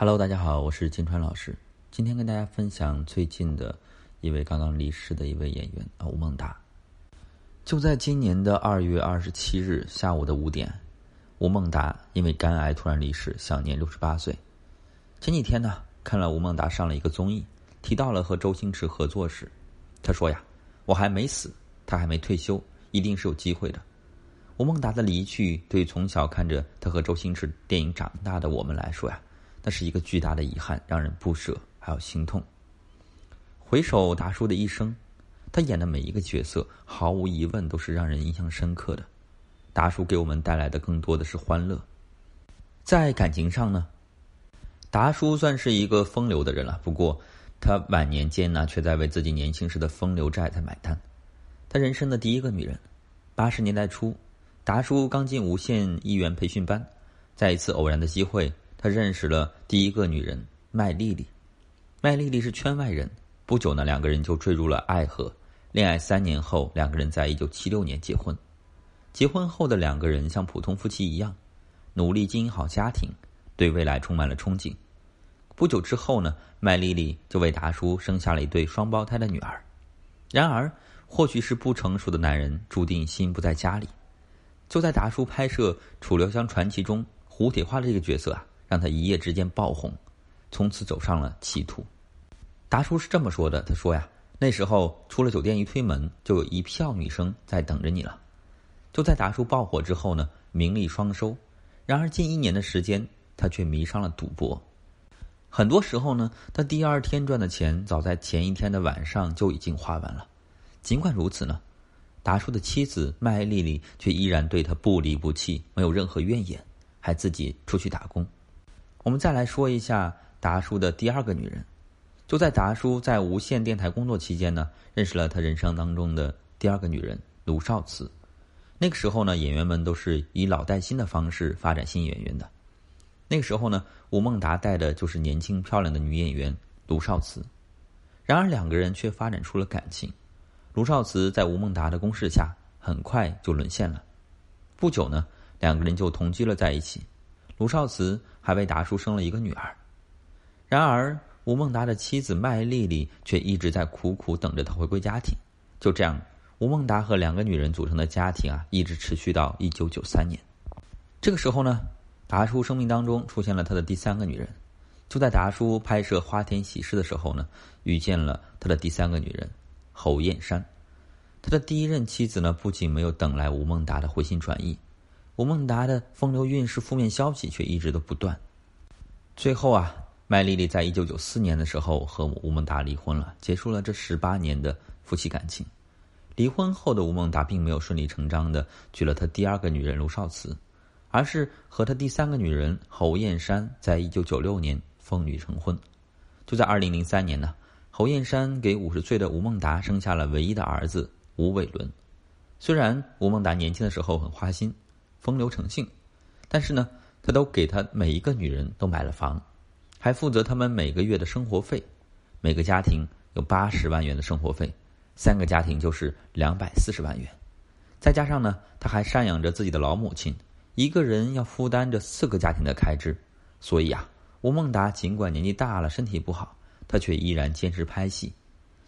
Hello，大家好，我是金川老师。今天跟大家分享最近的一位刚刚离世的一位演员，吴孟达。就在今年的二月二十七日下午的五点，吴孟达因为肝癌突然离世，享年六十八岁。前几天呢，看了吴孟达上了一个综艺，提到了和周星驰合作时，他说呀：“我还没死，他还没退休，一定是有机会的。”吴孟达的离去，对从小看着他和周星驰电影长大的我们来说呀。那是一个巨大的遗憾，让人不舍，还有心痛。回首达叔的一生，他演的每一个角色，毫无疑问都是让人印象深刻的。达叔给我们带来的更多的是欢乐。在感情上呢，达叔算是一个风流的人了。不过，他晚年间呢，却在为自己年轻时的风流债在买单。他人生的第一个女人，八十年代初，达叔刚进无线艺员培训班，在一次偶然的机会。他认识了第一个女人麦丽丽，麦丽丽是圈外人。不久呢，两个人就坠入了爱河。恋爱三年后，两个人在一九七六年结婚。结婚后的两个人像普通夫妻一样，努力经营好家庭，对未来充满了憧憬。不久之后呢，麦丽丽就为达叔生下了一对双胞胎的女儿。然而，或许是不成熟的男人注定心不在家里。就在达叔拍摄《楚留香传奇》中，胡铁花的这个角色啊。让他一夜之间爆红，从此走上了歧途。达叔是这么说的：“他说呀，那时候出了酒店一推门，就有一票女生在等着你了。就在达叔爆火之后呢，名利双收。然而近一年的时间，他却迷上了赌博。很多时候呢，他第二天赚的钱，早在前一天的晚上就已经花完了。尽管如此呢，达叔的妻子麦丽丽却依然对他不离不弃，没有任何怨言，还自己出去打工。”我们再来说一下达叔的第二个女人。就在达叔在无线电台工作期间呢，认识了他人生当中的第二个女人卢少慈。那个时候呢，演员们都是以老带新的方式发展新演员的。那个时候呢，吴孟达带的就是年轻漂亮的女演员卢少慈。然而两个人却发展出了感情。卢少慈在吴孟达的攻势下，很快就沦陷了。不久呢，两个人就同居了在一起。卢少慈还为达叔生了一个女儿，然而吴孟达的妻子麦丽丽却一直在苦苦等着他回归家庭。就这样，吴孟达和两个女人组成的家庭啊，一直持续到一九九三年。这个时候呢，达叔生命当中出现了他的第三个女人。就在达叔拍摄《花田喜事》的时候呢，遇见了他的第三个女人侯艳珊。他的第一任妻子呢，不仅没有等来吴孟达的回心转意。吴孟达的风流韵事、负面消息却一直都不断。最后啊，麦丽丽在一九九四年的时候和吴孟达离婚了，结束了这十八年的夫妻感情。离婚后的吴孟达并没有顺理成章的娶了他第二个女人卢少慈，而是和他第三个女人侯艳珊在一九九六年奉女成婚。就在二零零三年呢，侯艳珊给五十岁的吴孟达生下了唯一的儿子吴伟伦。虽然吴孟达年轻的时候很花心。风流成性，但是呢，他都给他每一个女人都买了房，还负责他们每个月的生活费，每个家庭有八十万元的生活费，三个家庭就是两百四十万元，再加上呢，他还赡养着自己的老母亲，一个人要负担着四个家庭的开支，所以啊，吴孟达尽管年纪大了，身体不好，他却依然坚持拍戏。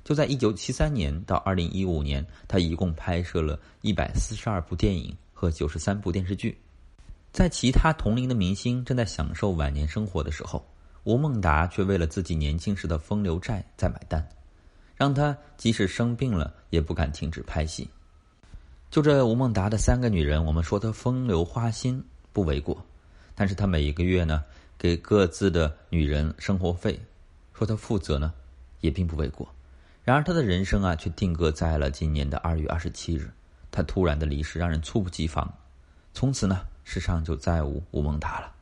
就在一九七三年到二零一五年，他一共拍摄了一百四十二部电影。和九十三部电视剧，在其他同龄的明星正在享受晚年生活的时候，吴孟达却为了自己年轻时的风流债在买单，让他即使生病了也不敢停止拍戏。就这吴孟达的三个女人，我们说他风流花心不为过，但是他每一个月呢给各自的女人生活费，说他负责呢也并不为过。然而他的人生啊却定格在了今年的二月二十七日。他突然的离世让人猝不及防，从此呢，世上就再无吴孟达了。